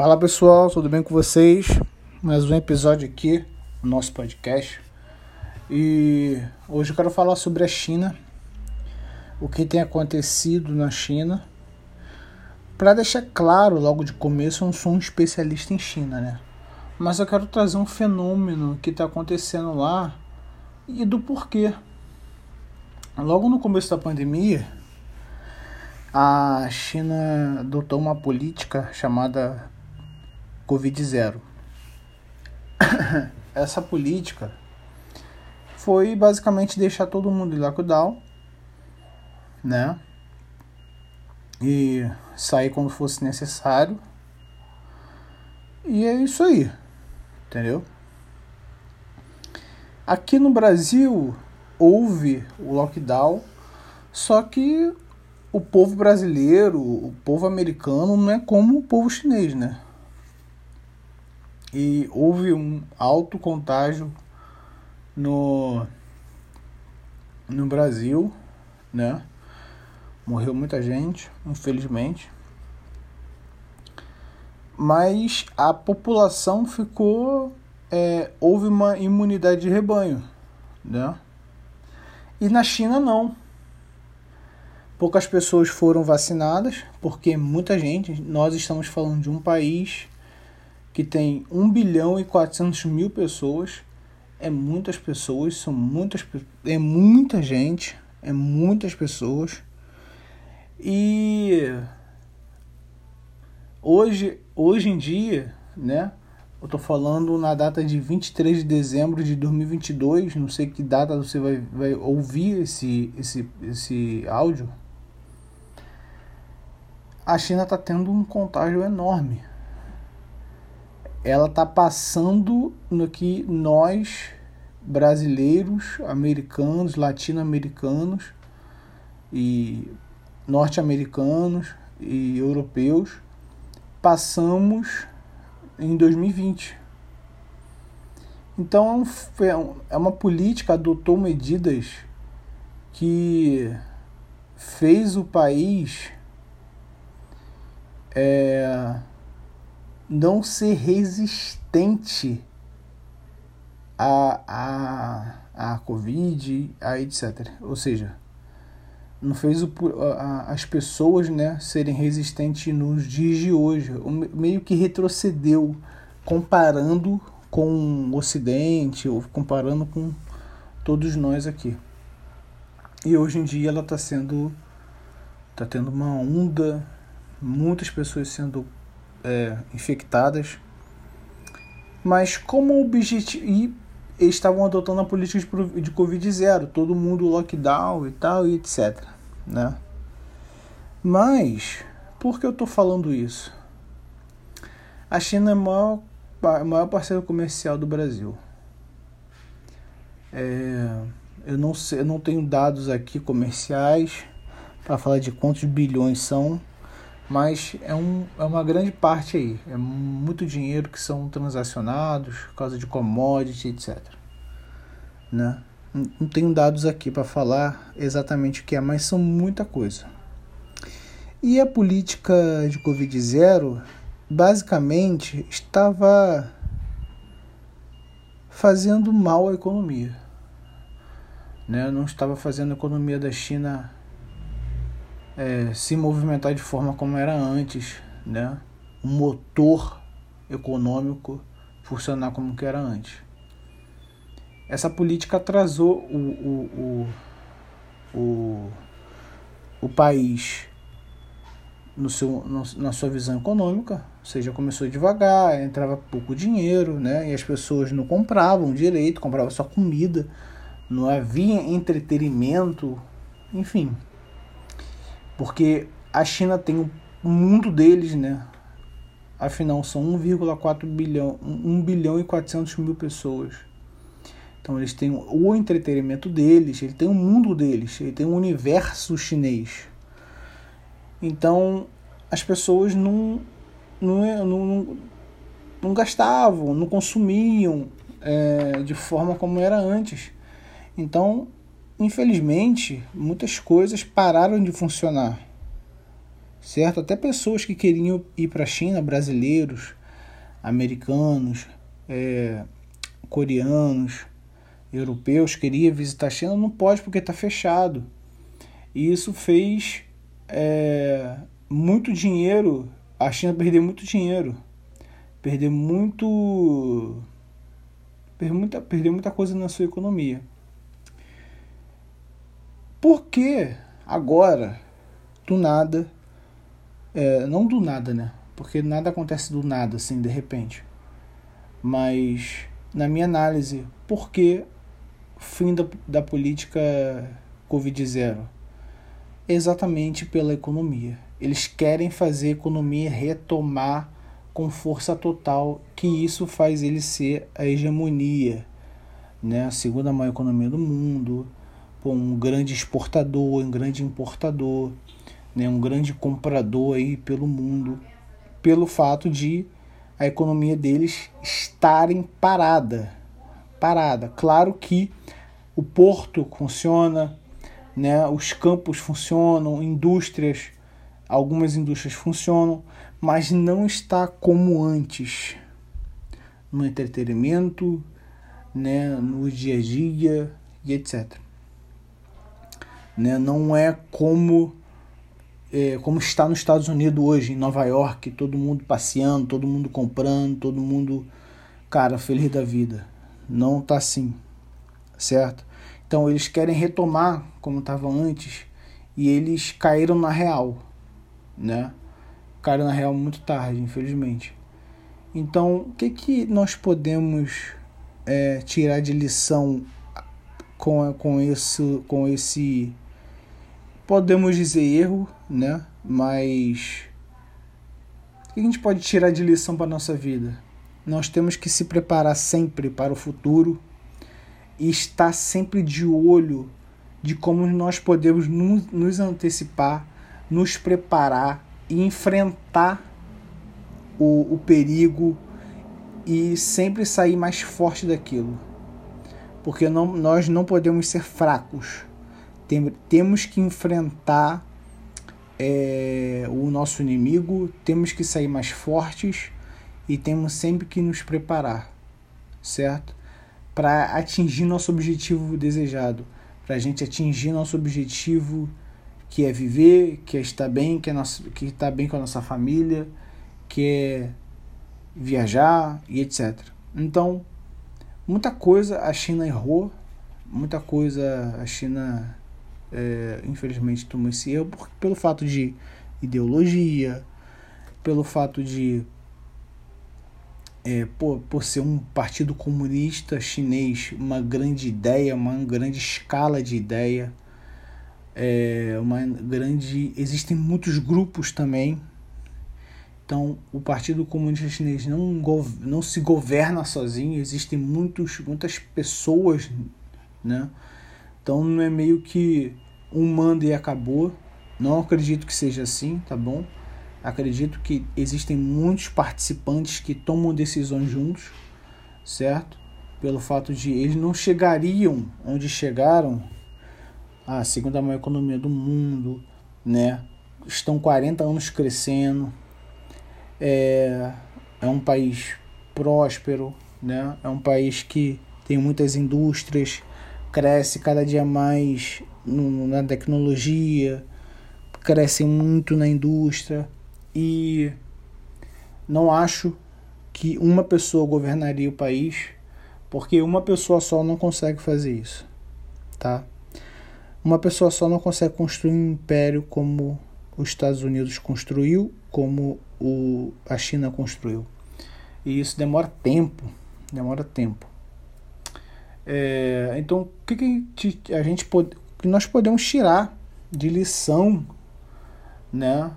Fala pessoal, tudo bem com vocês? Mais um episódio aqui no nosso podcast. E hoje eu quero falar sobre a China, o que tem acontecido na China. Para deixar claro logo de começo, eu não sou um especialista em China, né? Mas eu quero trazer um fenômeno que está acontecendo lá e do porquê. Logo no começo da pandemia, a China adotou uma política chamada Covid-0. Essa política foi basicamente deixar todo mundo em lockdown, né? E sair quando fosse necessário. E é isso aí, entendeu? Aqui no Brasil houve o lockdown, só que o povo brasileiro, o povo americano não é como o povo chinês, né? E houve um alto contágio no, no Brasil, né? Morreu muita gente, infelizmente. Mas a população ficou. É, houve uma imunidade de rebanho, né? E na China não. Poucas pessoas foram vacinadas, porque muita gente, nós estamos falando de um país que tem 1 bilhão e 400 mil pessoas. É muitas pessoas, são muitas, é muita gente, é muitas pessoas. E hoje, hoje em dia, né? Eu tô falando na data de 23 de dezembro de 2022, não sei que data você vai, vai ouvir esse, esse, esse áudio. A China está tendo um contágio enorme ela está passando no que nós brasileiros, americanos, latino-americanos e norte-americanos e europeus passamos em 2020. Então é, é uma política adotou medidas que fez o país é, não ser resistente a, a, a Covid, a etc. Ou seja, não fez o, a, as pessoas né, serem resistentes nos dias de hoje. Meio que retrocedeu comparando com o Ocidente, ou comparando com todos nós aqui. E hoje em dia ela está sendo. está tendo uma onda, muitas pessoas sendo é, infectadas. Mas como objetivo. E eles estavam adotando a política de, Covid zero, todo mundo lockdown e tal, e etc. Né? Mas, por que eu estou falando isso? A China é o maior, maior parceiro comercial do Brasil. É, eu, não sei, eu não tenho dados aqui comerciais para falar de quantos bilhões são, mas é, um, é uma grande parte aí. É muito dinheiro que são transacionados por causa de commodity, etc. Né? Não tenho dados aqui para falar exatamente o que é, mas são muita coisa. E a política de Covid zero basicamente estava fazendo mal à economia. Né? Não estava fazendo a economia da China é, se movimentar de forma como era antes, né? Um motor econômico funcionar como que era antes. Essa política atrasou o, o, o, o, o país no seu, no, na sua visão econômica, ou seja, começou devagar, entrava pouco dinheiro, né? E as pessoas não compravam direito, compravam só comida, não havia entretenimento, enfim, porque a China tem o mundo deles, né? Afinal, são 1,4 bilhão, 1 bilhão e 400 mil pessoas. Então eles têm o entretenimento deles, ele tem o mundo deles, ele tem o universo chinês. Então as pessoas não, não, não, não gastavam, não consumiam é, de forma como era antes. Então infelizmente, muitas coisas pararam de funcionar. certo? Até pessoas que queriam ir para a China, brasileiros, americanos, é, coreanos, europeus, queria visitar a China, não pode porque está fechado. E isso fez é, muito dinheiro, a China perder muito dinheiro, perder muito, perder muita, perder muita coisa na sua economia. Que agora, do nada, é, não do nada, né? Porque nada acontece do nada, assim, de repente. Mas, na minha análise, por que fim da, da política Covid-0? Exatamente pela economia. Eles querem fazer a economia retomar com força total, que isso faz ele ser a hegemonia, né? a segunda maior economia do mundo, um grande exportador, um grande importador, né? um grande comprador aí pelo mundo, pelo fato de a economia deles estarem parada, parada. Claro que o porto funciona, né? Os campos funcionam, indústrias, algumas indústrias funcionam, mas não está como antes no entretenimento, né, no dia a dia e etc. Né, não é como é, como está nos Estados Unidos hoje, em Nova York, todo mundo passeando, todo mundo comprando, todo mundo, cara, feliz da vida. Não tá assim, certo? Então eles querem retomar como estava antes e eles caíram na real, né? Caíram na real muito tarde, infelizmente. Então, o que, que nós podemos é, tirar de lição com, com, esse, com esse podemos dizer erro, né? Mas o que a gente pode tirar de lição para nossa vida? Nós temos que se preparar sempre para o futuro e estar sempre de olho de como nós podemos nos antecipar, nos preparar e enfrentar o, o perigo e sempre sair mais forte daquilo. Porque não, nós não podemos ser fracos tem, temos que enfrentar é, o nosso inimigo, temos que sair mais fortes e temos sempre que nos preparar, certo? Para atingir nosso objetivo desejado, para a gente atingir nosso objetivo que é viver, que é estar bem, que é nosso, que está bem com a nossa família, que é viajar e etc. Então, muita coisa a China errou, muita coisa a China é, infelizmente tomou esse erro por, pelo fato de ideologia, pelo fato de é, por, por ser um partido comunista chinês, uma grande ideia, uma grande escala de ideia, é, uma grande. Existem muitos grupos também. Então, o Partido Comunista Chinês não, não se governa sozinho, existem muitos, muitas pessoas, né? Então não é meio que um manda e acabou. Não acredito que seja assim, tá bom? Acredito que existem muitos participantes que tomam decisões juntos, certo? Pelo fato de eles não chegariam onde chegaram, a segunda maior economia do mundo, né? Estão 40 anos crescendo. É, é um país próspero, né? É um país que tem muitas indústrias, cresce cada dia mais no, na tecnologia, cresce muito na indústria e não acho que uma pessoa governaria o país, porque uma pessoa só não consegue fazer isso, tá? Uma pessoa só não consegue construir um império como os Estados Unidos construiu, como o, a China construiu. E isso demora tempo, demora tempo. É, então, o que, que a gente pode, que nós podemos tirar de lição, né?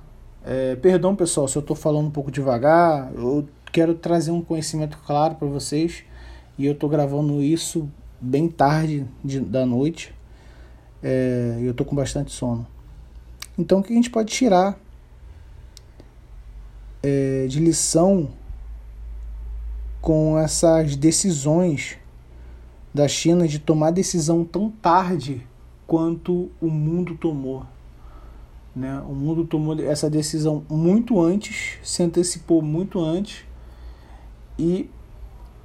É, perdão, pessoal, se eu estou falando um pouco devagar, eu quero trazer um conhecimento claro para vocês e eu estou gravando isso bem tarde de, da noite é, e eu estou com bastante sono. Então, o que a gente pode tirar é, de lição com essas decisões da China de tomar decisão tão tarde quanto o mundo tomou. Né? O mundo tomou essa decisão muito antes, se antecipou muito antes e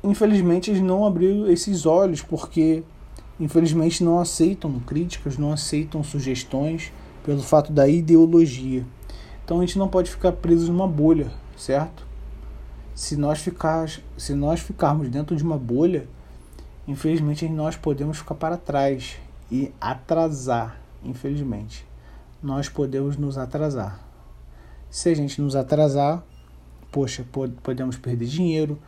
infelizmente eles não abriram esses olhos porque infelizmente não aceitam críticas, não aceitam sugestões pelo fato da ideologia. Então a gente não pode ficar preso numa bolha, certo? Se nós, ficar, se nós ficarmos dentro de uma bolha, infelizmente nós podemos ficar para trás e atrasar, infelizmente. Nós podemos nos atrasar. Se a gente nos atrasar, poxa, podemos perder dinheiro,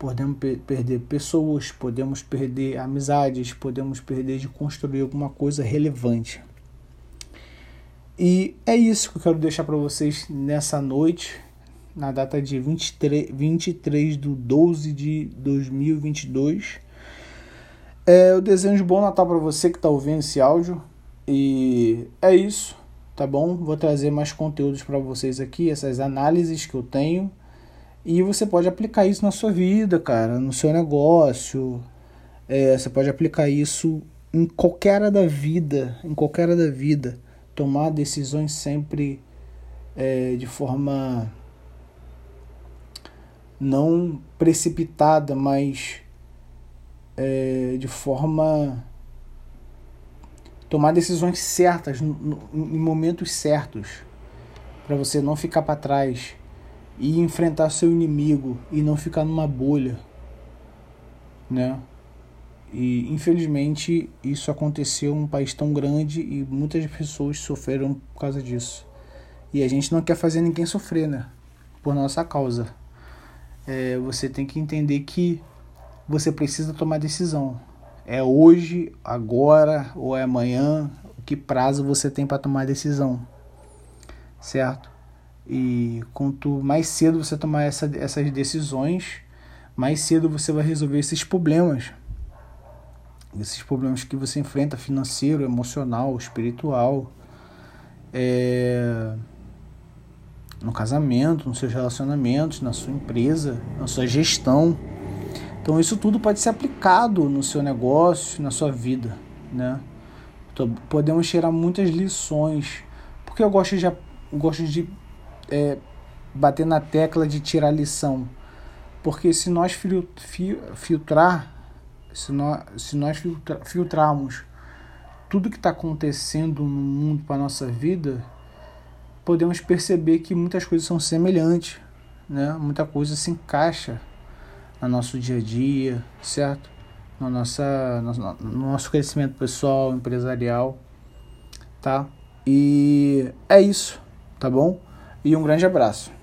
podemos perder pessoas, podemos perder amizades, podemos perder de construir alguma coisa relevante. E é isso que eu quero deixar para vocês nessa noite, na data de 23, 23 de 12 de 2022. É, eu desejo um bom Natal para você que está ouvindo esse áudio. E é isso, tá bom? Vou trazer mais conteúdos para vocês aqui, essas análises que eu tenho. E você pode aplicar isso na sua vida, cara, no seu negócio. É, você pode aplicar isso em qualquer área da vida, em qualquer área da vida tomar decisões sempre é, de forma não precipitada, mas é, de forma tomar decisões certas no, no, em momentos certos para você não ficar para trás e enfrentar seu inimigo e não ficar numa bolha, né? E infelizmente isso aconteceu em um país tão grande e muitas pessoas sofreram por causa disso. E a gente não quer fazer ninguém sofrer, né? Por nossa causa. É, você tem que entender que você precisa tomar decisão. É hoje, agora ou é amanhã, que prazo você tem para tomar decisão. Certo? E quanto mais cedo você tomar essa, essas decisões, mais cedo você vai resolver esses problemas esses problemas que você enfrenta financeiro, emocional, espiritual, é, no casamento, nos seus relacionamentos, na sua empresa, na sua gestão. Então isso tudo pode ser aplicado no seu negócio, na sua vida, né? Então, podemos tirar muitas lições. Porque eu gosto de, eu gosto de é, bater na tecla de tirar lição. Porque se nós filtrar se nós, se nós filtra, filtrarmos tudo que está acontecendo no mundo para a nossa vida, podemos perceber que muitas coisas são semelhantes, né? Muita coisa se encaixa no nosso dia a dia, certo? No, nossa, no, no nosso crescimento pessoal, empresarial, tá? E é isso, tá bom? E um grande abraço.